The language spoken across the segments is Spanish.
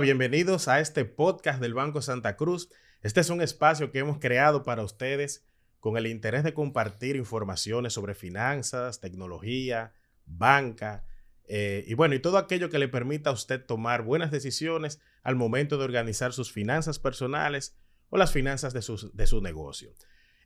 Bienvenidos a este podcast del Banco Santa Cruz. Este es un espacio que hemos creado para ustedes con el interés de compartir informaciones sobre finanzas, tecnología, banca eh, y bueno, y todo aquello que le permita a usted tomar buenas decisiones al momento de organizar sus finanzas personales o las finanzas de, de su negocio.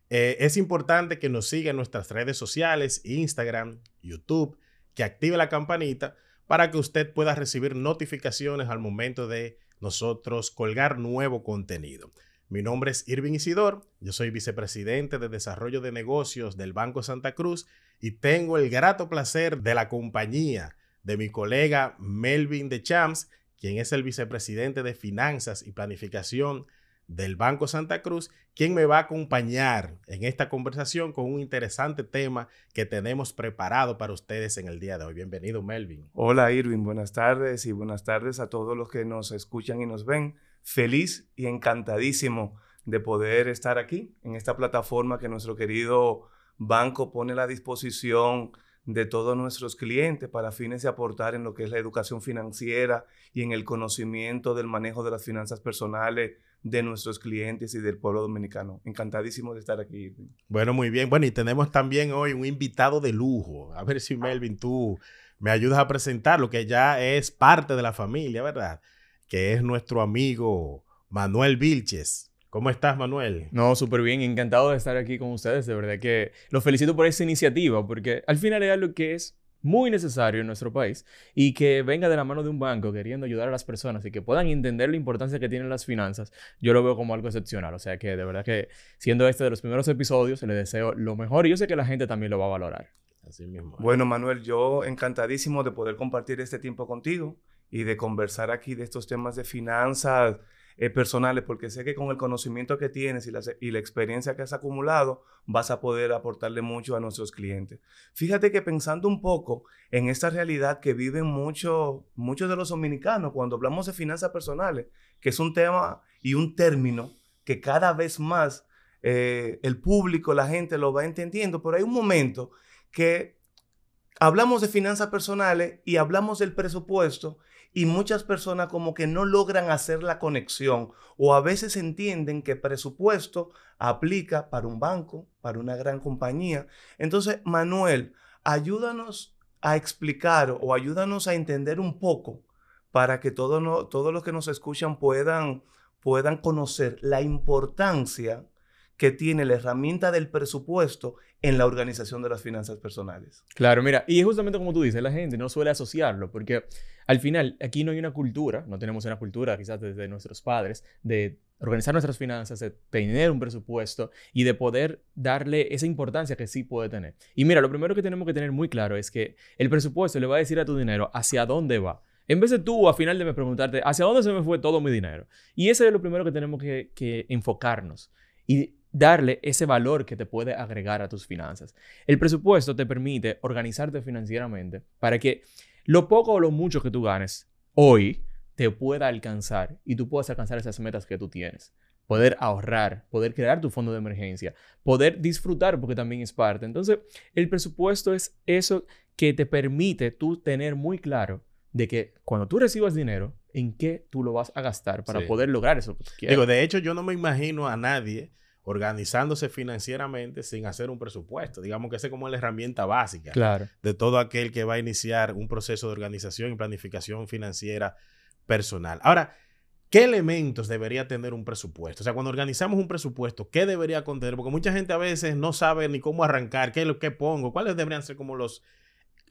Eh, es importante que nos siga en nuestras redes sociales, Instagram, YouTube, que active la campanita para que usted pueda recibir notificaciones al momento de nosotros colgar nuevo contenido. Mi nombre es Irving Isidor, yo soy vicepresidente de Desarrollo de Negocios del Banco Santa Cruz y tengo el grato placer de la compañía de mi colega Melvin de Champs, quien es el vicepresidente de Finanzas y Planificación del Banco Santa Cruz, quien me va a acompañar en esta conversación con un interesante tema que tenemos preparado para ustedes en el día de hoy. Bienvenido, Melvin. Hola, Irving. Buenas tardes y buenas tardes a todos los que nos escuchan y nos ven. Feliz y encantadísimo de poder estar aquí en esta plataforma que nuestro querido banco pone a la disposición de todos nuestros clientes para fines de aportar en lo que es la educación financiera y en el conocimiento del manejo de las finanzas personales de nuestros clientes y del pueblo dominicano. Encantadísimo de estar aquí. Bueno, muy bien. Bueno, y tenemos también hoy un invitado de lujo. A ver si Melvin, tú me ayudas a presentarlo, que ya es parte de la familia, ¿verdad? Que es nuestro amigo Manuel Vilches. ¿Cómo estás, Manuel? No, súper bien, encantado de estar aquí con ustedes. De verdad que los felicito por esa iniciativa, porque al final es algo que es muy necesario en nuestro país y que venga de la mano de un banco queriendo ayudar a las personas y que puedan entender la importancia que tienen las finanzas, yo lo veo como algo excepcional. O sea que de verdad que siendo este de los primeros episodios, le deseo lo mejor y yo sé que la gente también lo va a valorar. Así mismo. Bueno, Manuel, yo encantadísimo de poder compartir este tiempo contigo y de conversar aquí de estos temas de finanzas eh, personales, porque sé que con el conocimiento que tienes y la, y la experiencia que has acumulado, vas a poder aportarle mucho a nuestros clientes. Fíjate que pensando un poco en esta realidad que viven mucho, muchos de los dominicanos cuando hablamos de finanzas personales, que es un tema y un término que cada vez más eh, el público, la gente lo va entendiendo, pero hay un momento que hablamos de finanzas personales y hablamos del presupuesto y muchas personas como que no logran hacer la conexión o a veces entienden que presupuesto aplica para un banco, para una gran compañía. Entonces, Manuel, ayúdanos a explicar o ayúdanos a entender un poco para que todos los que nos escuchan puedan, puedan conocer la importancia que tiene la herramienta del presupuesto en la organización de las finanzas personales. Claro, mira, y es justamente como tú dices, la gente no suele asociarlo, porque al final aquí no hay una cultura, no tenemos una cultura quizás desde nuestros padres de organizar nuestras finanzas, de tener un presupuesto y de poder darle esa importancia que sí puede tener. Y mira, lo primero que tenemos que tener muy claro es que el presupuesto le va a decir a tu dinero hacia dónde va. En vez de tú a final de me preguntarte, ¿hacia dónde se me fue todo mi dinero? Y ese es lo primero que tenemos que, que enfocarnos. Y darle ese valor que te puede agregar a tus finanzas. El presupuesto te permite organizarte financieramente para que lo poco o lo mucho que tú ganes hoy te pueda alcanzar y tú puedas alcanzar esas metas que tú tienes. Poder ahorrar, poder crear tu fondo de emergencia, poder disfrutar porque también es parte. Entonces, el presupuesto es eso que te permite tú tener muy claro de que cuando tú recibas dinero, en qué tú lo vas a gastar para poder lograr eso que tú quieres. Digo, de hecho, yo no me imagino a nadie organizándose financieramente sin hacer un presupuesto. Digamos que esa es como la herramienta básica de todo aquel que va a iniciar un proceso de organización y planificación financiera personal. Ahora, ¿qué elementos debería tener un presupuesto? O sea, cuando organizamos un presupuesto, ¿qué debería contener? Porque mucha gente a veces no sabe ni cómo arrancar, qué es lo que pongo, cuáles deberían ser como los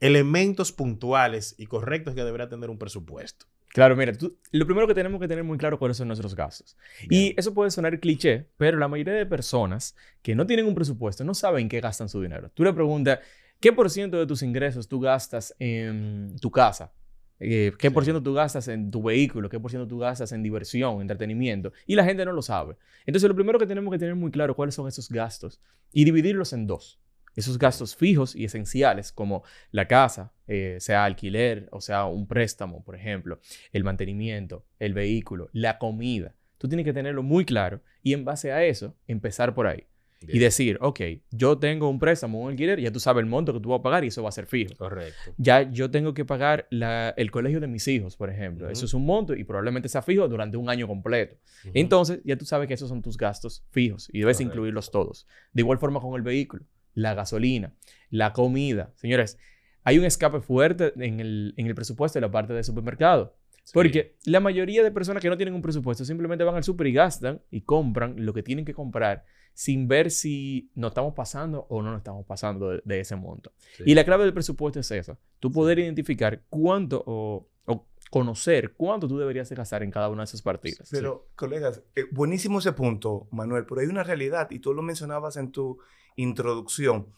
elementos puntuales y correctos que debería tener un presupuesto. Claro, mira, lo primero que tenemos que tener muy claro cuáles son nuestros gastos. Y eso puede sonar cliché, pero la mayoría de personas que no tienen un presupuesto no saben qué gastan su dinero. Tú le preguntas, ¿qué por ciento de tus ingresos tú gastas en tu casa? Eh, ¿Qué por ciento tú gastas en tu vehículo? ¿Qué por ciento tú gastas en diversión, entretenimiento? Y la gente no lo sabe. Entonces, lo primero que tenemos que tener muy claro cuáles son esos gastos y dividirlos en dos esos gastos fijos y esenciales como la casa, eh, sea alquiler o sea un préstamo, por ejemplo, el mantenimiento, el vehículo, la comida. Tú tienes que tenerlo muy claro y en base a eso empezar por ahí. Y decir, ok, yo tengo un préstamo, un alquiler, ya tú sabes el monto que tú vas a pagar y eso va a ser fijo. Correcto. Ya yo tengo que pagar la- el colegio de mis hijos, por ejemplo. Eso es un monto y probablemente sea fijo durante un año completo. Entonces, ya tú sabes que esos son tus gastos fijos y debes Correcto. incluirlos todos. De igual forma con el vehículo, la gasolina, la comida. Señores, hay un escape fuerte en el, en el presupuesto de la parte de supermercado. Sí. Porque la mayoría de personas que no tienen un presupuesto simplemente van al súper y gastan y compran lo que tienen que comprar sin ver si nos estamos pasando o no nos estamos pasando de, de ese monto. Sí. Y la clave del presupuesto es esa. Tú poder identificar cuánto o, o conocer cuánto tú deberías de gastar en cada una de esas partidas. Pero, colegas, eh, buenísimo ese punto, Manuel, pero hay una realidad, y tú lo mencionabas en tu introducción,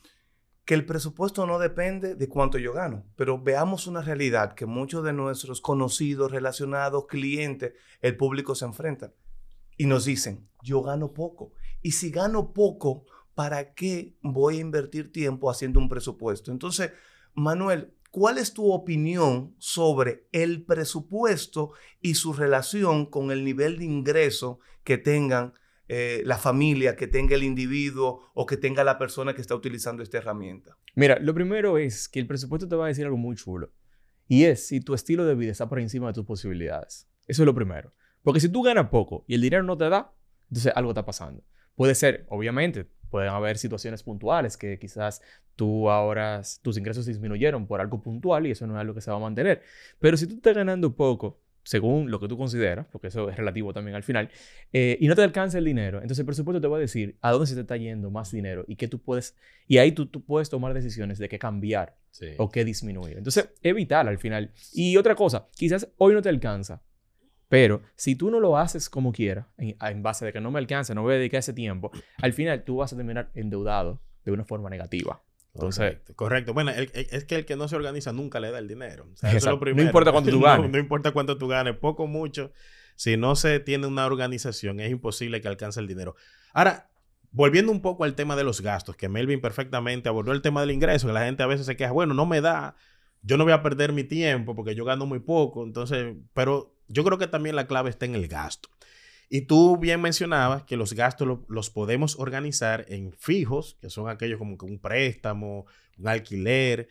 que el presupuesto no depende de cuánto yo gano, pero veamos una realidad que muchos de nuestros conocidos, relacionados, clientes, el público se enfrentan y nos dicen, yo gano poco. Y si gano poco, ¿para qué voy a invertir tiempo haciendo un presupuesto? Entonces, Manuel, ¿cuál es tu opinión sobre el presupuesto y su relación con el nivel de ingreso que tengan eh, la familia, que tenga el individuo o que tenga la persona que está utilizando esta herramienta? Mira, lo primero es que el presupuesto te va a decir algo muy chulo. Y es si tu estilo de vida está por encima de tus posibilidades. Eso es lo primero. Porque si tú ganas poco y el dinero no te da, entonces algo está pasando. Puede ser, obviamente, pueden haber situaciones puntuales que quizás tú ahora, tus ingresos disminuyeron por algo puntual y eso no es algo que se va a mantener. Pero si tú estás ganando poco, según lo que tú consideras, porque eso es relativo también al final, eh, y no te alcanza el dinero, entonces el presupuesto te va a decir a dónde se te está yendo más dinero y qué tú puedes, y ahí tú, tú puedes tomar decisiones de qué cambiar Sí. o qué disminuir. Entonces, es vital al final. Y otra cosa, quizás hoy no te alcanza, pero si tú no lo haces como quieras, en, en base de que no me alcanza, no voy a dedicar ese tiempo, al final tú vas a terminar endeudado de una forma negativa. Entonces, Correcto, correcto. Bueno, el- el- es que el que no se organiza nunca le da el dinero. O sea, eso es lo No primero. importa cuánto tú No- ganes. No, importa cuánto tú ganes, poco o mucho. Si no se tiene una organización, es imposible que alcance el dinero. Ahora, volviendo un poco al tema de los gastos, que Melvin perfectamente abordó el tema del ingreso, que la gente a veces se queja, bueno, no me da, yo no voy a perder mi tiempo porque yo gano muy poco. Entonces, pero yo creo que también la clave está en el gasto. Y tú bien mencionabas que los gastos lo- los podemos organizar en fijos, que son aquellos como que un préstamo, un alquiler,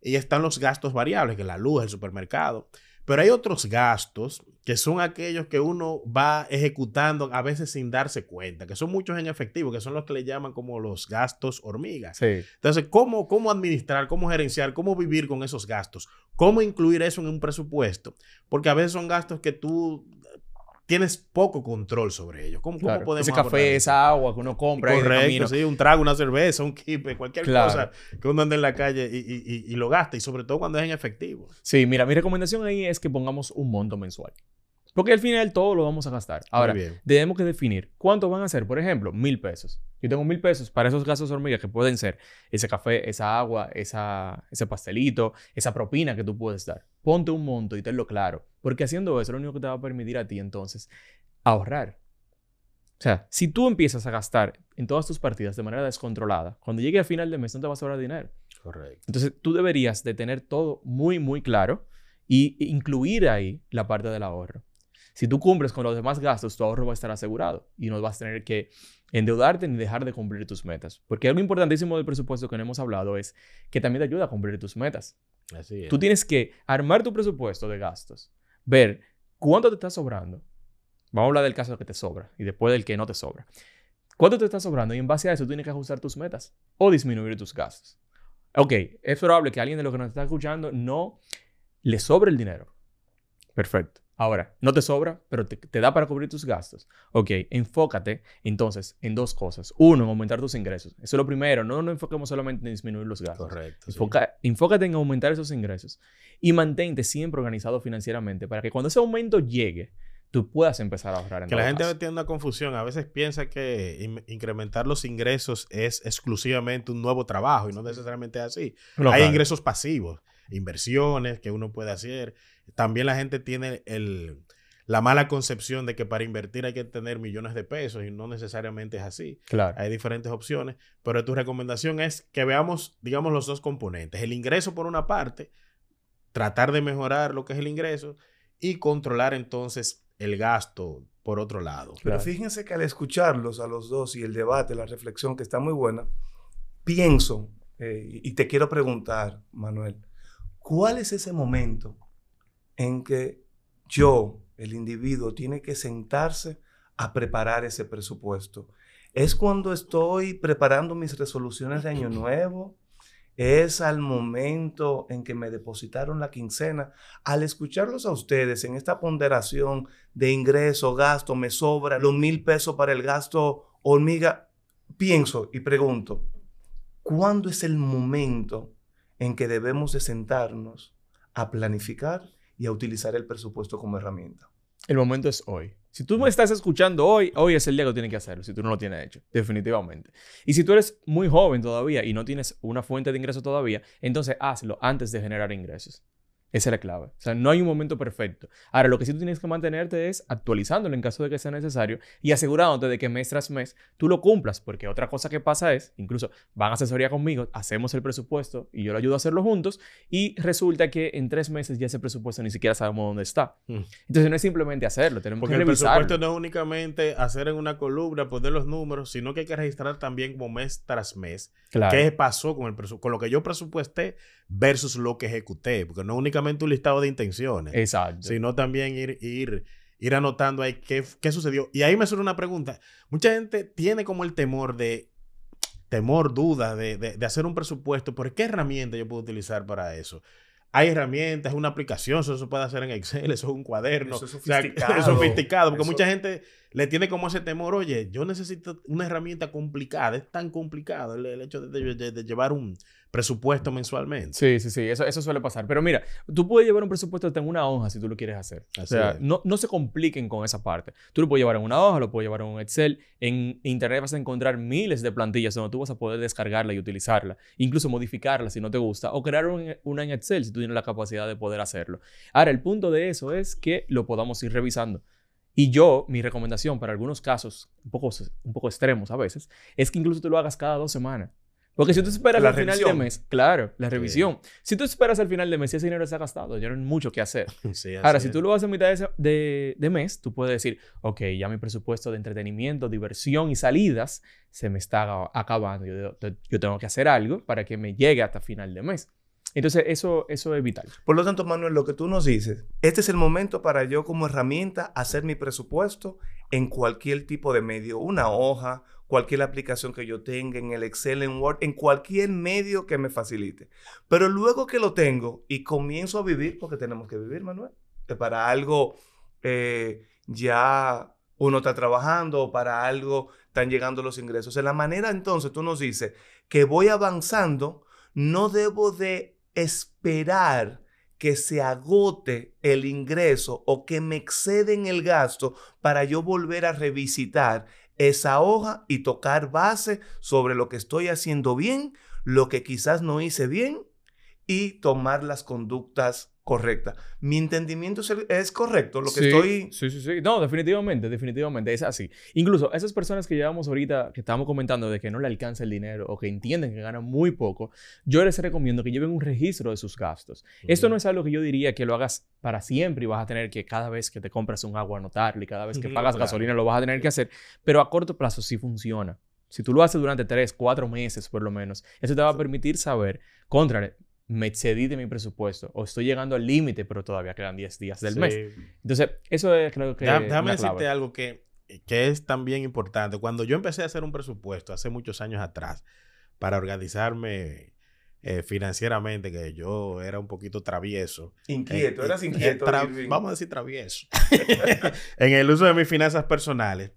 y están los gastos variables, que la luz, el supermercado. Pero hay otros gastos que son aquellos que uno va ejecutando a veces sin darse cuenta, que son muchos en efectivo, que son los que le llaman como los gastos hormigas. sí. Entonces, ¿cómo, ¿cómo administrar, cómo gerenciar, cómo vivir con esos gastos? ¿Cómo incluir eso en un presupuesto? Porque a veces son gastos que tú tienes poco control sobre ellos. ¿Cómo, cómo Claro. podemos Ese café, eso? esa agua que uno compra Correcto, sí, un trago, una cerveza, un kipe, cualquier Claro. cosa que uno ande en la calle y, y- y- y lo gasta, y sobre todo cuando es en efectivo. Sí, mira, mi recomendación ahí es que pongamos un monto mensual. Porque al final todo lo vamos a gastar. Ahora, tenemos que definir cuánto van a ser. Por ejemplo, mil pesos. Yo tengo mil pesos para esos gastos hormigas que pueden ser ese café, esa agua, esa, ese pastelito, esa propina que tú puedes dar. Ponte un monto y tenlo claro. Porque haciendo eso, lo único que te va a permitir a ti entonces ahorrar. O sea, si tú empiezas a gastar en todas tus partidas de manera descontrolada, cuando llegue a final de mes no te vas a ahorrar dinero. Correcto. Entonces, tú deberías de tener todo muy, muy claro y incluir ahí la parte del ahorro. Si tú cumples con los demás gastos, tu ahorro va a estar asegurado y no vas a tener que endeudarte ni dejar de cumplir tus metas. Porque algo importantísimo del presupuesto que no hemos hablado es que también te ayuda a cumplir tus metas. Así es. Tú tienes que armar tu presupuesto de gastos, ver cuánto te está sobrando. Vamos a hablar del caso que te sobra y después del que no te sobra. ¿Cuánto te está sobrando? Y en base a eso tienes que ajustar tus metas o disminuir tus gastos. Ok, es probable que alguien de los que nos está escuchando no le sobre el dinero. Perfecto. Ahora, no te sobra, pero te, te da para cubrir tus gastos. Ok, enfócate entonces en dos cosas. Uno, en aumentar tus ingresos. Eso es lo primero. No nos enfoquemos solamente en disminuir los gastos. Correcto. sí. Enfócate en aumentar esos ingresos y mantente siempre organizado financieramente para que cuando ese aumento llegue, tú puedas empezar a ahorrar. En Que la gente caso. tiene una confusión. A veces piensa que in- incrementar los ingresos es exclusivamente un nuevo trabajo y no necesariamente es así. No, Hay claro. ingresos pasivos, inversiones que uno puede hacer. También la gente tiene el, la mala concepción de que para invertir hay que tener millones de pesos y no necesariamente es así. Claro. Hay diferentes opciones, pero tu recomendación es que veamos, digamos, los dos componentes. El ingreso por una parte, tratar de mejorar lo que es el ingreso y controlar entonces el gasto por otro lado. Pero fíjense que al escucharlos a los dos y el debate, la reflexión que está muy buena, pienso, eh, y te quiero preguntar, Manuel, ¿cuál es ese momento en que yo, el individuo, tiene que sentarse a preparar ese presupuesto? ¿Es cuando estoy preparando mis resoluciones de año nuevo? es al momento en que me depositaron la quincena. Al escucharlos a ustedes en esta ponderación de ingreso, gasto, me sobra los mil pesos para el gasto hormiga, pienso y pregunto, ¿cuándo es el momento en que debemos de sentarnos a planificar y a utilizar el presupuesto como herramienta? El momento es hoy. Si tú me estás escuchando hoy, hoy es el día que tienes que hacerlo, si tú no lo tienes hecho, definitivamente. Y si tú eres muy joven todavía y no tienes una fuente de ingreso todavía, entonces hazlo antes de generar ingresos. Esa es la clave. O sea, no hay un momento perfecto. Ahora, lo que sí tú tienes que mantenerte es actualizándolo en caso de que sea necesario y asegurándote de que mes tras mes tú lo cumplas, porque otra cosa que pasa es, incluso van a asesoría conmigo, hacemos el presupuesto y yo lo ayudo a hacerlo juntos y resulta que en tres meses ya ese presupuesto ni siquiera sabemos dónde está. Mm. Entonces no es simplemente hacerlo, tenemos porque que revisarlo. el presupuesto no es únicamente hacer en una columna, poner los números, sino que hay que registrar también como mes tras mes qué pasó con, el con lo que yo presupuesté versus lo que ejecuté, porque no únicamente un listado de intenciones, Exacto. sino también ir, ir, ir anotando ahí qué, qué sucedió. Y ahí me surge una pregunta. Mucha gente tiene como el temor de, temor, duda de, de, hacer un presupuesto, ¿por qué herramienta yo puedo utilizar para eso? Hay herramientas, una aplicación, eso se puede hacer en Excel, eso es un cuaderno. Eso es sofisticado. es sofisticado, porque mucha gente le tiene como ese temor, oye, yo necesito una herramienta complicada, es tan complicado el, hecho de, llevar un presupuesto mensualmente. Sí, sí, sí, eso, eso suele pasar. Pero mira, tú puedes llevar un presupuesto en una hoja si tú lo quieres hacer. o sea, no, no se compliquen con esa parte. Tú lo puedes llevar en una hoja, lo puedes llevar en un Excel. En Internet vas a encontrar miles de plantillas donde tú vas a poder descargarla y utilizarla, incluso modificarla si no te gusta, o crear una en Excel si tú tienes la capacidad de poder hacerlo. Ahora, el punto de eso es que lo podamos ir revisando. Y yo, mi recomendación para algunos casos un poco, un poco extremos a veces, es que incluso tú lo hagas cada dos semanas. Porque si tú esperas al final de mes, claro, la revisión. Si tú esperas al final de mes ese dinero se ha gastado, ya no hay mucho que hacer. Ahora, si tú lo haces a mitad de, de, mes, tú puedes decir, ok, ya mi presupuesto de entretenimiento, diversión y salidas se me está acabando. Yo, yo tengo que hacer algo para que me llegue hasta final de mes. Entonces, eso, eso es vital. Por lo tanto, Manuel, lo que tú nos dices, este es el momento para yo como herramienta hacer mi presupuesto en cualquier tipo de medio, una hoja, cualquier aplicación que yo tenga, en el Excel, en Word, en cualquier medio que me facilite. Pero luego que lo tengo y comienzo a vivir, porque tenemos que vivir, Manuel, que para algo eh, ya uno está trabajando, o para algo están llegando los ingresos. En la manera entonces tú nos dices que voy avanzando, no debo de esperar que se agote el ingreso o que me exceden el gasto para yo volver a revisitar esa hoja y tocar base sobre lo que estoy haciendo bien, lo que quizás no hice bien y tomar las conductas correcta. Mi entendimiento es, correcto, lo que estoy... Sí, sí, sí. No, definitivamente, definitivamente, es así. Incluso esas personas que llevamos ahorita, que estamos comentando de que no le alcanza el dinero o que entienden que ganan muy poco, yo les recomiendo que lleven un registro de sus gastos. Esto no es algo que yo diría que lo hagas para siempre y vas a tener que cada vez que te compras un agua anotarlo y cada vez que pagas gasolina lo vas a tener que hacer, pero a corto plazo sí funciona. Si tú lo haces durante tres, cuatro meses por lo menos, eso te va a permitir saber, contra, me excedí de mi presupuesto o estoy llegando al límite, pero todavía quedan 10 días del mes. Entonces, eso es creo que... Déjame, decirte algo que, que es también importante. Cuando yo empecé a hacer un presupuesto hace muchos años atrás para organizarme eh, financieramente, que yo era un poquito travieso. Inquieto, eh, eras inquieto. vamos a decir travieso. en el uso de mis finanzas personales.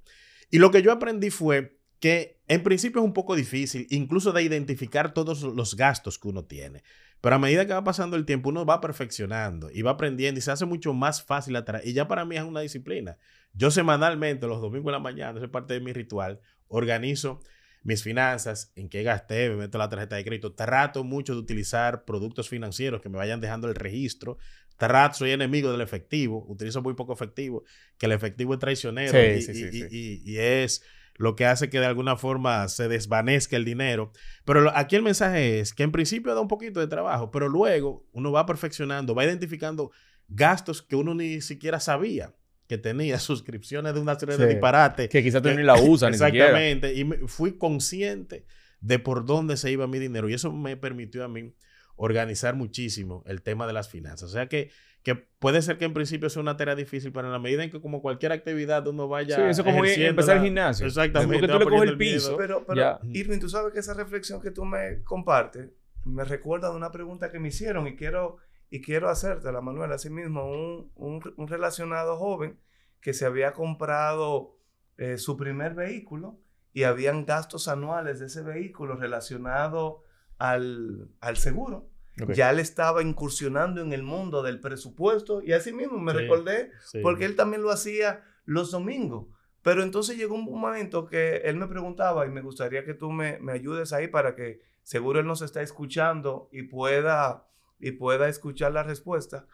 Y lo que yo aprendí fue que en principio es un poco difícil, incluso de identificar todos los gastos que uno tiene. Pero a medida que va pasando el tiempo, uno va perfeccionando y va aprendiendo y se hace mucho más fácil atrás. Y ya para mí es una disciplina. Yo semanalmente, los domingos en la mañana, eso es parte de mi ritual, organizo mis finanzas, en qué gasté, me meto la tarjeta de crédito. Trato mucho de utilizar productos financieros que me vayan dejando el registro. Trato, soy enemigo del efectivo, utilizo muy poco efectivo, que el efectivo es traicionero y es lo que hace que de alguna forma se desvanezca el dinero. Pero aquí el mensaje es que en principio da un poquito de trabajo, pero luego uno va perfeccionando, va identificando gastos que uno ni siquiera sabía que tenía suscripciones de una serie de disparates. Que quizás tú ni la usas ni siquiera. Exactamente. Y me, fui consciente de por dónde se iba mi dinero. Y eso me permitió a mí organizar muchísimo el tema de las finanzas. O sea que, que puede ser que en principio sea una tarea difícil, pero en la medida en que como cualquier actividad uno vaya... Sí, eso como empezar el gimnasio. Exactamente. Porque tú le coges el piso. Pero, pero Irving, tú sabes que esa reflexión que tú me compartes me recuerda de una pregunta que me hicieron y quiero, y quiero hacértela, Manuel, así mismo, un, un, relacionado joven que se había comprado eh, su primer vehículo y habían gastos anuales de ese vehículo relacionados al, al seguro. Ya él estaba incursionando en el mundo del presupuesto y así mismo me recordé porque él también lo hacía los domingos. Pero entonces llegó un momento que él me preguntaba y me gustaría que tú me, me ayudes ahí para que seguro él nos está escuchando y pueda, y pueda escuchar la respuesta.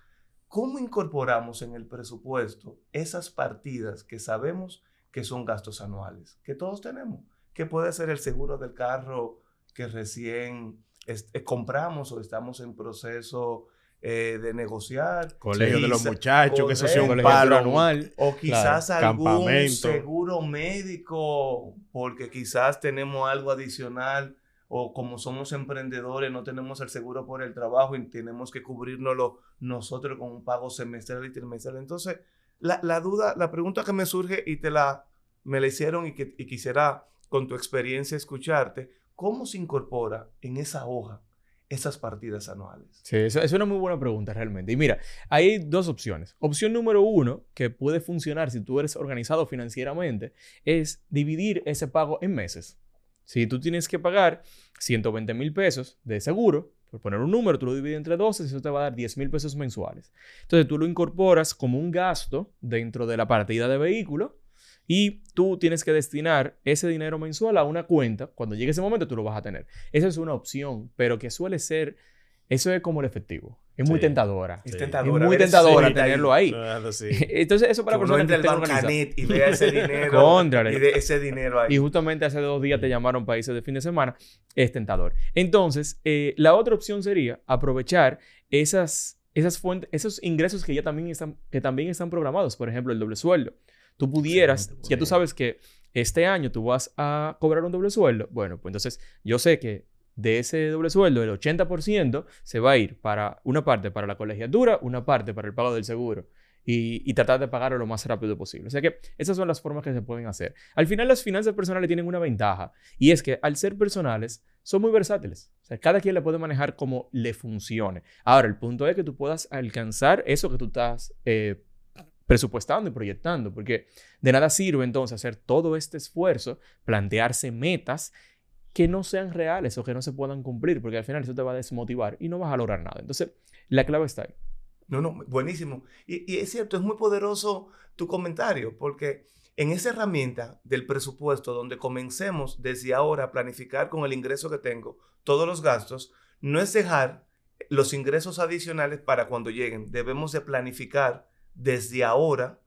¿Cómo incorporamos en el presupuesto esas partidas que sabemos que son gastos anuales, que todos tenemos? Que puede ser el seguro del carro que recién compramos o estamos en proceso eh, de negociar. Colegio de los muchachos, que eso sea un palo anual. O quizás algún seguro médico, porque quizás tenemos algo adicional o como somos emprendedores no tenemos el seguro por el trabajo y tenemos que cubrirnoslo nosotros con un pago semestral y trimestral. Entonces, la, la, duda, la pregunta que me surge y te la, me la hicieron y, que, y quisiera con tu experiencia escucharte, ¿cómo se incorpora en esa hoja esas partidas anuales? Sí, es una muy buena pregunta realmente. Y mira, hay dos opciones. Opción número uno, que puede funcionar si tú eres organizado financieramente, es dividir ese pago en meses. Si tú tienes que pagar 120 mil pesos de seguro, por poner un número, tú lo divides entre 12 y eso te va a dar 10 mil pesos mensuales. Entonces tú lo incorporas como un gasto dentro de la partida de vehículo y tú tienes que destinar ese dinero mensual a una cuenta. Cuando llegue ese momento tú lo vas a tener. Esa es una opción, pero que suele ser, eso es como el efectivo. Es muy tentadora. Es tentadora. Es muy tentadora tenerlo ahí. Entonces, eso para personas que estén y vea ese dinero. y de ese dinero ahí. Y justamente hace dos días te llamaron países de fin de semana. Es tentador. Entonces, eh, la otra opción sería aprovechar esas, esas fuentes, esos ingresos que ya también están, que también están programados. Por ejemplo, el doble sueldo. Tú pudieras, ya tú sabes que este año tú vas a cobrar un doble sueldo. Bueno, pues entonces yo sé que de ese doble sueldo, el 80% se va a ir para una parte para la colegiatura, una parte para el pago del seguro. Y, tratar de pagarlo lo más rápido posible. O sea que esas son las formas que se pueden hacer. Al final las finanzas personales tienen una ventaja y es que al ser personales son muy versátiles. O sea, cada quien le puede manejar como le funcione. Ahora, el punto es que tú puedas alcanzar eso que tú estás eh, presupuestando y proyectando, porque de nada sirve entonces hacer todo este esfuerzo, plantearse metas que no sean reales o que no se puedan cumplir, porque al final eso te va a desmotivar y no vas a lograr nada. Entonces, la clave está ahí. No, no, buenísimo. Y, es cierto, es muy poderoso tu comentario, porque en esa herramienta del presupuesto, donde comencemos desde ahora a planificar con el ingreso que tengo todos los gastos, no es dejar los ingresos adicionales para cuando lleguen. Debemos de planificar desde ahora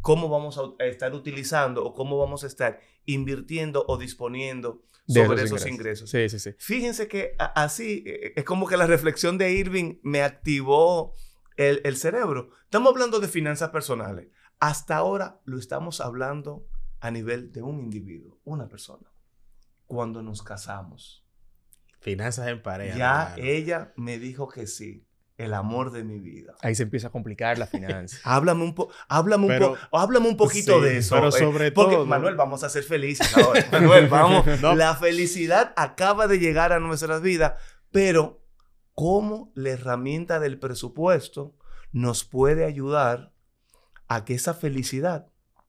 cómo vamos a estar utilizando o cómo vamos a estar invirtiendo o disponiendo sobre esos, ingresos. Sí, sí, sí. Fíjense que así e, es como que la reflexión de Irving me activó el, el cerebro. Estamos hablando de finanzas personales. Hasta ahora lo estamos hablando a nivel de un individuo, una persona. Cuando nos casamos. Finanzas en pareja. Ya ella me dijo que sí el amor de mi vida. Ahí se empieza a complicar la finanza. háblame un, po háblame un, háblame un poquito de eso. Pero eh, sobre porque, todo. Manuel, vamos a ser felices ahora. Manuel, vamos. La felicidad acaba de llegar a nuestras vidas, pero cómo la herramienta del presupuesto nos puede ayudar a que esa felicidad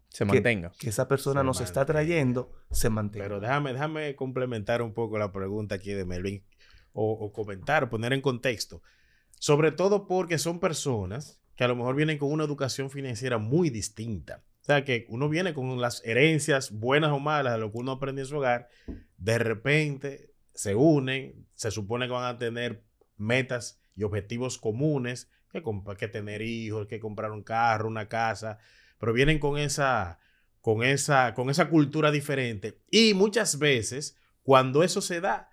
se mantenga. Que, esa persona nos está trayendo se mantenga. Pero déjame, déjame complementar un poco la pregunta aquí de Melvin o, o comentar, poner en contexto. Sobre todo porque son personas que a lo mejor vienen con una educación financiera muy distinta. O sea, que uno viene con las herencias, buenas o malas, de lo que uno aprende en su hogar, de repente se unen, se supone que van a tener metas y objetivos comunes, que, que tener hijos, que comprar un carro, una casa, pero vienen con esa, con esa, con esa cultura diferente. Y muchas veces, cuando eso se da,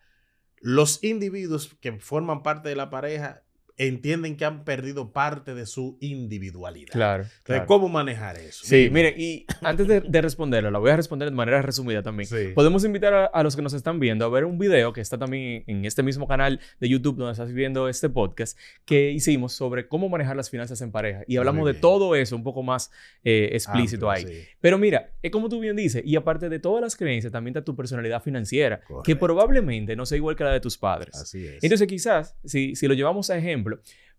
los individuos que forman parte de la pareja entienden que han perdido parte de su individualidad. Claro. Entonces, claro. ¿cómo manejar eso? Sí, Dime. mire, y antes de, de responderlo, la voy a responder de manera resumida también. Sí. Podemos invitar a, a los que nos están viendo a ver un video que está también en este mismo canal de YouTube donde estás viendo este podcast que hicimos sobre cómo manejar las finanzas en pareja. Y hablamos de todo eso un poco más eh, explícito ahí. Amplio, sí. Pero mira, es como tú bien dices, y aparte de todas las creencias, también está tu personalidad financiera, que Correcto. probablemente no sea igual que la de tus padres. Así es. Entonces, quizás, si, si lo llevamos a ejemplo,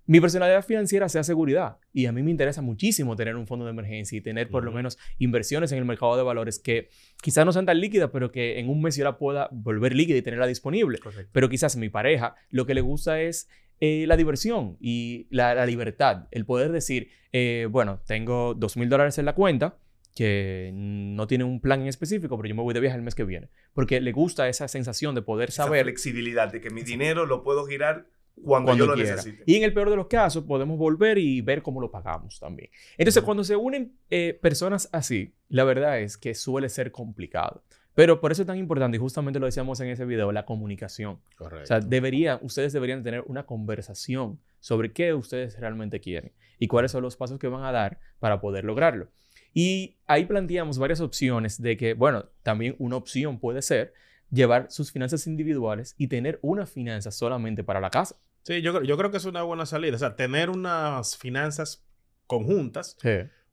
mi personalidad financiera sea seguridad y a mí me interesa muchísimo tener un fondo de emergencia y tener por lo Ujú. menos inversiones en el mercado de valores que quizás no sean tan líquidas, pero que en un mes yo la pueda volver líquida y tenerla disponible. Correcto. Pero quizás mi pareja lo que le gusta es eh, la diversión y la, la libertad, el poder decir, eh, bueno, tengo dos mil dólares en la cuenta que no tiene un plan en específico, pero yo me voy de viaje el mes que viene, porque le gusta esa sensación de poder Esa saber flexibilidad de que mi dinero lo puedo girar cuando, cuando yo lo quiera. necesite. Y en el peor de los casos, podemos volver y ver cómo lo pagamos también. Entonces, Ujú. cuando se unen eh, personas así, la verdad es que suele ser complicado. Pero por eso es tan importante, y justamente lo decíamos en ese video, la comunicación. Correcto. O sea, debería, ustedes deberían tener una conversación sobre qué ustedes realmente quieren y cuáles son los pasos que van a dar para poder lograrlo. Y ahí planteamos varias opciones de que, bueno, también una opción puede ser llevar sus finanzas individuales y tener una finanza solamente para la casa. Sí, yo, creo- yo creo que es una buena salida. O sea, tener unas finanzas conjuntas,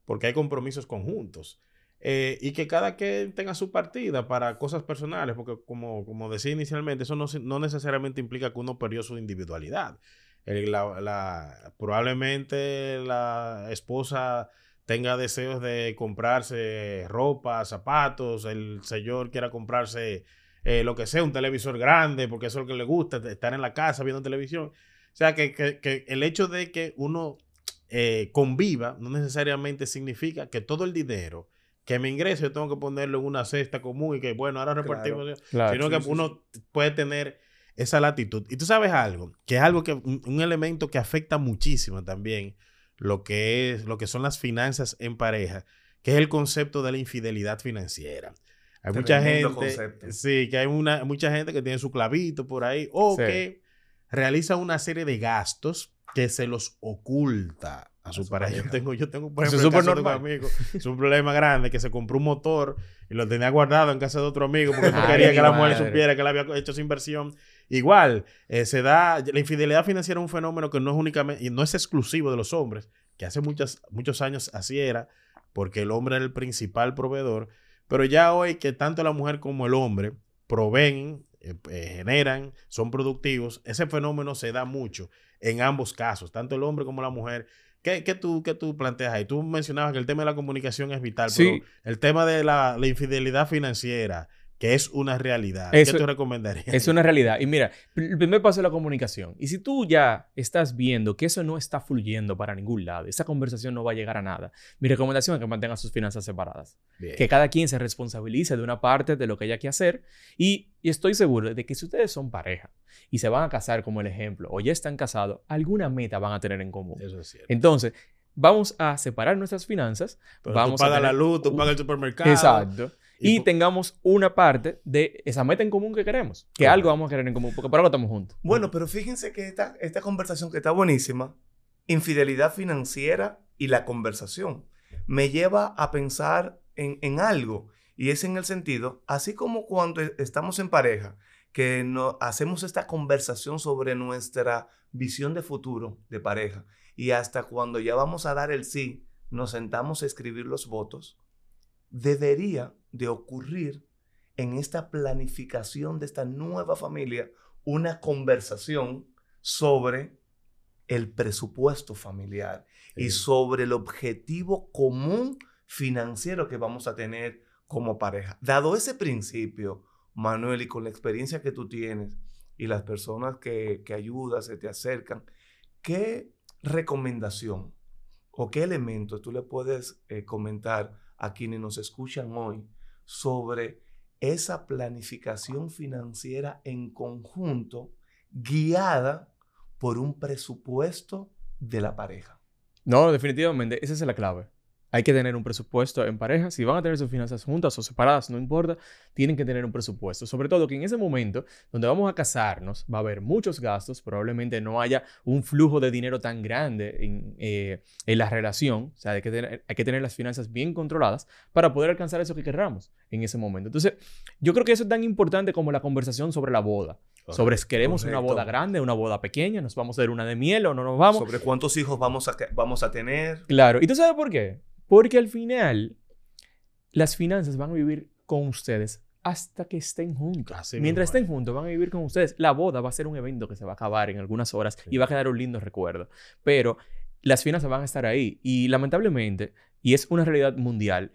porque hay compromisos conjuntos. Eh, y que cada quien tenga su partida para cosas personales, porque como, como decía inicialmente, eso no, no necesariamente implica que uno perdió su individualidad. El- la- la- probablemente la esposa tenga deseos de comprarse ropa, zapatos, el señor quiera comprarse eh, lo que sea, un televisor grande, porque eso es lo que le gusta, estar en la casa viendo televisión. O sea, que, que- que el hecho de que uno eh, conviva no necesariamente significa que todo el dinero que me ingrese yo tengo que ponerlo en una cesta común y que, bueno, ahora repartimos, Claro. sino sí, que sí, uno puede tener esa latitud. Y tú sabes algo, que es algo que, un, un elemento que afecta muchísimo también lo que es, lo que son las finanzas en pareja, que es el concepto de la infidelidad financiera. Hay mucha gente, concepto. sí, que hay una, mucha gente que tiene su clavito por ahí o Sí. que realiza una serie de gastos que se los oculta a su, su pareja. Yo tengo, yo tengo, por ejemplo, es caso de un amigo, es un problema grande que se compró un motor y lo tenía guardado en casa de otro amigo porque no quería que la mujer supiera que él había hecho esa inversión. Igual, eh, se da, la infidelidad financiera es un fenómeno que no es únicamente, y no es exclusivo de los hombres, que hace muchas, muchos años así era, porque el hombre era el principal proveedor, pero ya hoy que tanto la mujer como el hombre proveen, eh, eh, generan, son productivos, ese fenómeno se da mucho en ambos casos, tanto el hombre como la mujer. ¿Qué, qué tú, qué tú planteas ahí? Tú mencionabas que el tema de la comunicación es vital, Sí. pero el tema de la, la infidelidad financiera, que es una realidad, Eso- ¿qué tú recomendarías? Es una realidad. Y mira, el primer paso es la comunicación. Y si tú ya estás viendo que eso no está fluyendo para ningún lado, esa conversación no va a llegar a nada, mi recomendación es que mantengan sus finanzas separadas. Bien. Que cada quien se responsabilice de una parte de lo que haya que hacer. Y, y estoy seguro de que si ustedes son pareja y se van a casar como el ejemplo, o ya están casados, alguna meta van a tener en común. Eso es cierto. Entonces, vamos a separar nuestras finanzas. Pero vamos tú a pagas la tener luz, tú pagas el supermercado. Exacto. Y tengamos una parte de esa meta en común que queremos. Que algo vamos a querer en común, porque por algo estamos juntos. Bueno, pero fíjense que esta, esta conversación que está buenísima, infidelidad financiera y la conversación, me lleva a pensar en, en algo. Y es en el sentido, así como cuando e- estamos en pareja, que no, hacemos esta conversación sobre nuestra visión de futuro de pareja, y hasta cuando ya vamos a dar el sí, nos sentamos a escribir los votos, debería de ocurrir en esta planificación de esta nueva familia una conversación sobre el presupuesto familiar y sobre el objetivo común financiero que vamos a tener como pareja. Dado ese principio, Manuel, y con la experiencia que tú tienes y las personas que, que ayudas, se te acercan, ¿qué recomendación o qué elementos tú le puedes eh, comentar a quienes nos escuchan hoy sobre esa planificación financiera en conjunto guiada por un presupuesto de la pareja? No, definitivamente, esa es la clave. Hay que tener un presupuesto en pareja. Si van a tener sus finanzas juntas o separadas, no importa, tienen que tener un presupuesto. Sobre todo que en ese momento donde vamos a casarnos va a haber muchos gastos, probablemente no haya un flujo de dinero tan grande en, eh, la relación. O sea, hay que, tener, hay que tener las finanzas bien controladas para poder alcanzar eso que querramos en ese momento. Entonces, yo creo que eso es tan importante como la conversación sobre la boda. sobre si queremos una boda grande, una boda pequeña, nos vamos a hacer una de miel o no nos vamos. Sobre cuántos hijos vamos a, vamos a tener. Claro. ¿Y tú sabes por qué? Porque al final, las finanzas van a vivir con ustedes hasta que estén juntos. Mientras estén juntos, van a vivir con ustedes. La boda va a ser un evento que se va a acabar en algunas horas y va a quedar un lindo recuerdo. Pero las finanzas van a estar ahí. Y lamentablemente, y es una realidad mundial,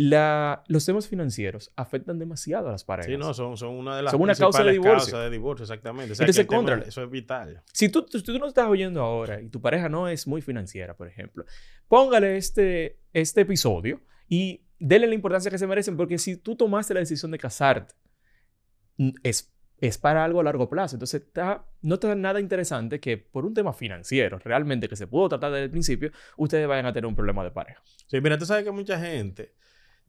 la, los temas financieros afectan demasiado a las parejas. Sí, no, son, son una de las son una causa de divorcio. De divorcio, exactamente. Entonces, contra, eso es vital. Si tú, tú, tú, no estás oyendo ahora y tu pareja no es muy financiera, por ejemplo, póngale este, este episodio y déle la importancia que se merecen, porque si tú tomaste la decisión de casarte, es, es para algo a largo plazo. Entonces, está, no está nada interesante que por un tema financiero, realmente que se pudo tratar desde el principio, ustedes vayan a tener un problema de pareja. Sí, mira, tú sabes que mucha gente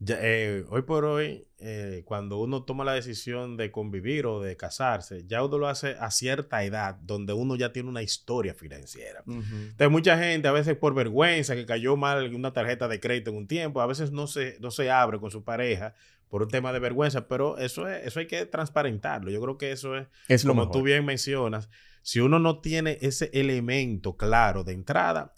eh, hoy por hoy, eh, cuando uno toma la decisión de convivir o de casarse, ya uno lo hace a cierta edad, donde uno ya tiene una historia financiera. Entonces, mucha gente, a veces por vergüenza, que cayó mal una tarjeta de crédito en un tiempo, a veces no se, no se abre con su pareja por un tema de vergüenza, pero eso, es, eso hay que transparentarlo. Yo creo que eso es, es lo como tú bien mencionas, si uno no tiene ese elemento claro de entrada,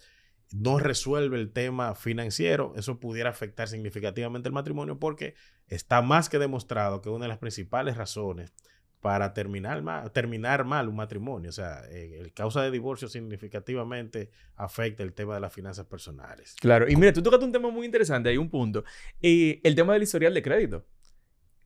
no resuelve el tema financiero, eso pudiera afectar significativamente el matrimonio porque está más que demostrado que una de las principales razones para terminar mal, terminar mal un matrimonio, o sea, eh, el causa de divorcio significativamente afecta el tema de las finanzas personales. Claro, y mira, tú tocaste un tema muy interesante, hay un punto, y el tema del historial de crédito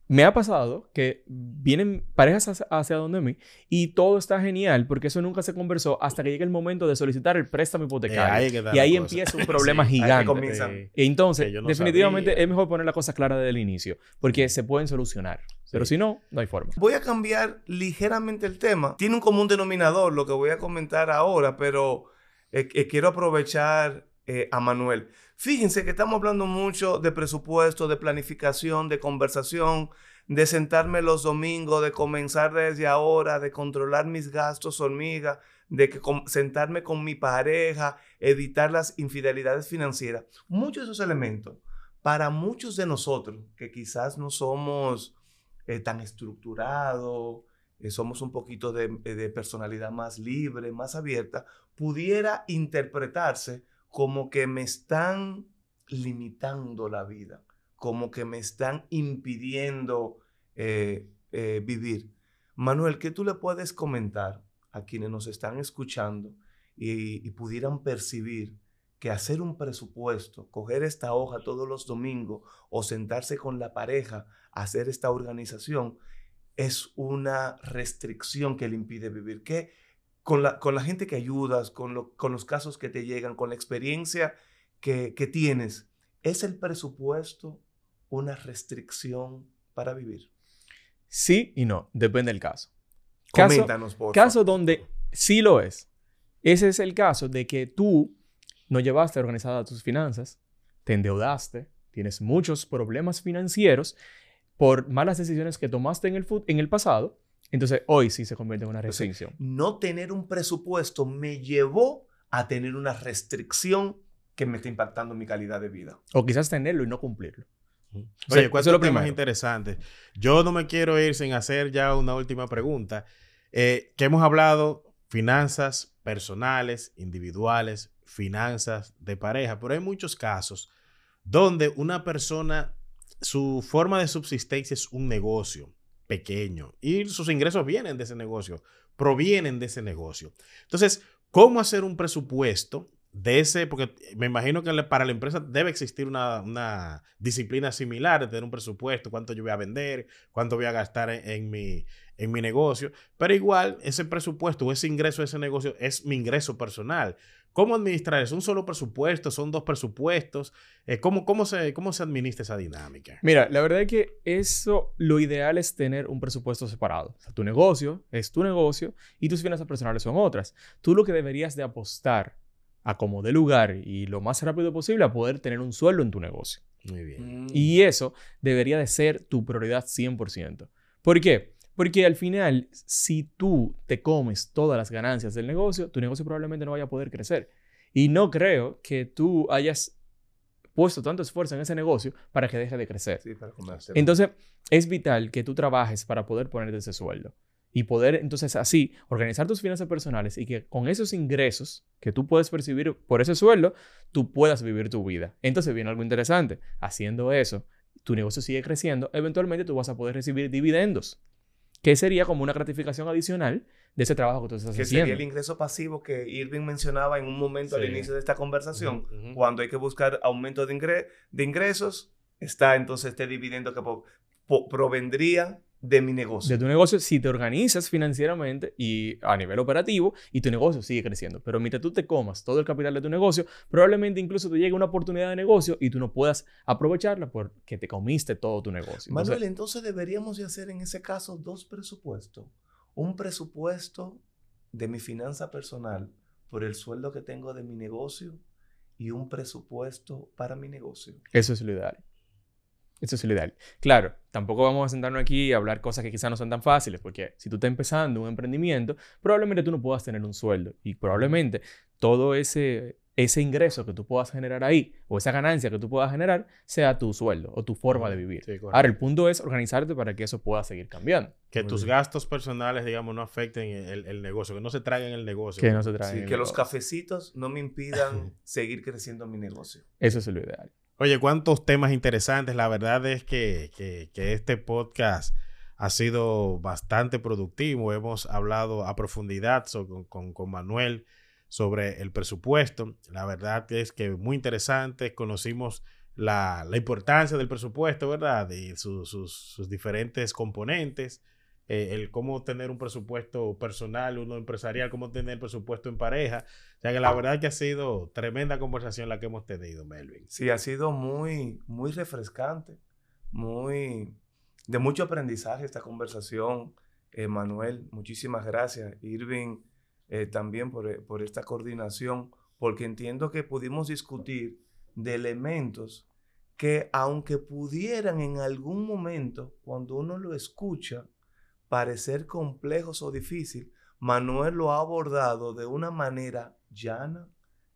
me ha pasado que vienen parejas hacia, donde mí y todo está genial porque eso nunca se conversó hasta que llega el momento de solicitar el préstamo hipotecario. y ahí empieza un problema gigante. y entonces, definitivamente es mejor poner la cosa clara desde el inicio porque se pueden solucionar. Pero si no, no hay forma. Voy a cambiar ligeramente el tema. Tiene un común denominador lo que voy a comentar ahora, pero eh, eh, quiero aprovechar eh, a Manuel. Fíjense que estamos hablando mucho de presupuesto, de planificación, de conversación, de sentarme los domingos, de comenzar desde ahora, de controlar mis gastos hormiga, de que, sentarme con mi pareja, evitar las infidelidades financieras. Muchos de esos elementos, para muchos de nosotros, que quizás no somos eh, tan estructurados, eh, somos un poquito de, de personalidad más libre, más abierta, pudiera interpretarse como que me están limitando la vida, como que me están impidiendo eh, eh, vivir. Manuel, ¿qué tú le puedes comentar a quienes nos están escuchando y, pudieran percibir que hacer un presupuesto, coger esta hoja todos los domingos o sentarse con la pareja a hacer esta organización es una restricción que le impide vivir? ¿Qué, con la, con la gente que ayudas, con, con los casos que te llegan, con la experiencia que, que tienes, ¿es el presupuesto una restricción para vivir? Sí y no, depende del caso. Coméntanos, por Caso donde sí lo es. Ese es el caso de que tú no llevaste organizadas tus finanzas, te endeudaste, tienes muchos problemas financieros por malas decisiones que tomaste en el, en el pasado entonces, hoy sí se convierte en una restricción. no tener un presupuesto me llevó a tener una restricción que me está impactando en mi calidad de vida. O quizás tenerlo y no cumplirlo. Oye, ¿cuál es lo más interesante? Yo no me quiero ir sin hacer ya una última pregunta. Eh, que hemos hablado finanzas personales, individuales, finanzas de pareja, pero hay muchos casos donde una persona, su forma de subsistencia es un negocio pequeño y sus ingresos vienen de ese negocio, provienen de ese negocio. Entonces, ¿cómo hacer un presupuesto de ese? Porque me imagino que para la empresa debe existir una, disciplina similar de tener un presupuesto, cuánto yo voy a vender, cuánto voy a gastar en, mi, en mi negocio, pero igual ese presupuesto o ese ingreso de ese negocio es mi ingreso personal. ¿Cómo administrar eso? ¿Un solo presupuesto? ¿Son dos presupuestos? Eh, ¿cómo, cómo, se, ¿Cómo se administra esa dinámica? Mira, la verdad es que eso, lo ideal es tener un presupuesto separado. O sea, tu negocio es tu negocio y tus finanzas personales son otras. Tú lo que deberías de apostar a como de lugar y lo más rápido posible a poder tener un sueldo en tu negocio. Muy bien. Mm. Y eso debería de ser tu prioridad 100%. ¿Por qué? Porque al final, si tú te comes todas las ganancias del negocio, tu negocio probablemente no vaya a poder crecer. Y no creo que tú hayas puesto tanto esfuerzo en ese negocio para que deje de crecer. Sí, para comerse. Entonces, es vital que tú trabajes para poder ponerte ese sueldo y poder entonces así organizar tus finanzas personales y que con esos ingresos que tú puedes percibir por ese sueldo, tú puedas vivir tu vida. Entonces viene algo interesante. Haciendo eso, tu negocio sigue creciendo, eventualmente tú vas a poder recibir dividendos, que sería como una gratificación adicional de ese trabajo que tú estás que haciendo. sería el ingreso pasivo que Irving mencionaba en un momento al Sí. inicio de esta conversación. Ujú, ujú. Cuando hay que buscar aumento de, ingre- de ingresos, está entonces este dividendo que provendría de mi negocio. de tu negocio si te organizas financieramente y a nivel operativo y tu negocio sigue creciendo. Pero mientras tú te comas todo el capital de tu negocio, probablemente incluso te llegue una oportunidad de negocio y tú no puedas aprovecharla porque te comiste todo tu negocio. Entonces, Manuel, entonces deberíamos de hacer en ese caso dos presupuestos. Un presupuesto de mi finanza personal por el sueldo que tengo de mi negocio y un presupuesto para mi negocio. eso es lo ideal. Eso es lo ideal. Claro, tampoco vamos a sentarnos aquí y hablar cosas que quizás no son tan fáciles, porque si tú estás empezando un emprendimiento, probablemente tú no puedas tener un sueldo y probablemente todo ese, ese ingreso que tú puedas generar ahí o esa ganancia que tú puedas generar sea tu sueldo o tu forma de vivir. Sí. Ahora, el punto es organizarte para que eso pueda seguir cambiando. que Muy tus bien. gastos personales, digamos, no afecten el, el negocio, que no se traguen el negocio. Que no se Sí, traigan. que los cafecitos no me impidan seguir creciendo mi negocio. Eso es lo ideal. Oye, cuántos temas interesantes. La verdad es que, que- que este podcast ha sido bastante productivo. Hemos hablado a profundidad con, con- con Manuel sobre el presupuesto. La verdad es que muy interesante. Conocimos la, la importancia del presupuesto, ¿verdad? Y su- sus, sus diferentes componentes. Eh, el cómo tener un presupuesto personal, uno empresarial, cómo tener presupuesto en pareja. O sea que la verdad que ha sido tremenda conversación la que hemos tenido, Melvin. Sí, ha sido muy, muy refrescante, muy de mucho aprendizaje esta conversación. Eh, Manuel, muchísimas gracias. Irving, eh, también por, eh, por esta coordinación, porque entiendo que pudimos discutir de elementos que aunque pudieran en algún momento, cuando uno lo escucha, parecer complejos o difícil, Manuel lo ha abordado de una manera llana,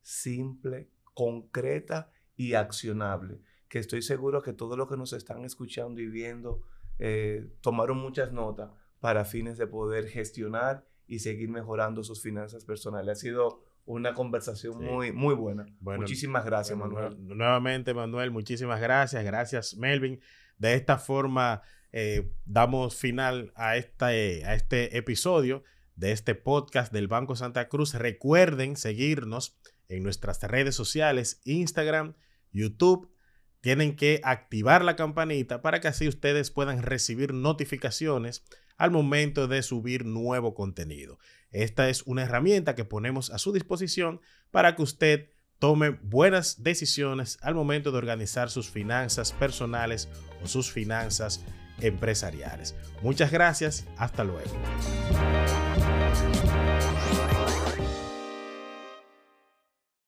simple, concreta y accionable, que estoy seguro que todos los que nos están escuchando y viendo eh, tomaron muchas notas para fines de poder gestionar y seguir mejorando sus finanzas personales. Ha sido una conversación Sí. muy, muy buena. Bueno, Muchísimas gracias, Bueno, Manuel. nue- Nuevamente, Manuel, muchísimas gracias. Gracias, Melvin. De esta forma, eh, damos final a, esta, a este episodio de este podcast del Banco Santa Cruz. Recuerden seguirnos en nuestras redes sociales, Instagram, YouTube. Tienen que activar la campanita para que así ustedes puedan recibir notificaciones al momento de subir nuevo contenido. Esta es una herramienta que ponemos a su disposición para que usted tome buenas decisiones al momento de organizar sus finanzas personales o sus finanzas empresariales. Muchas gracias, hasta luego.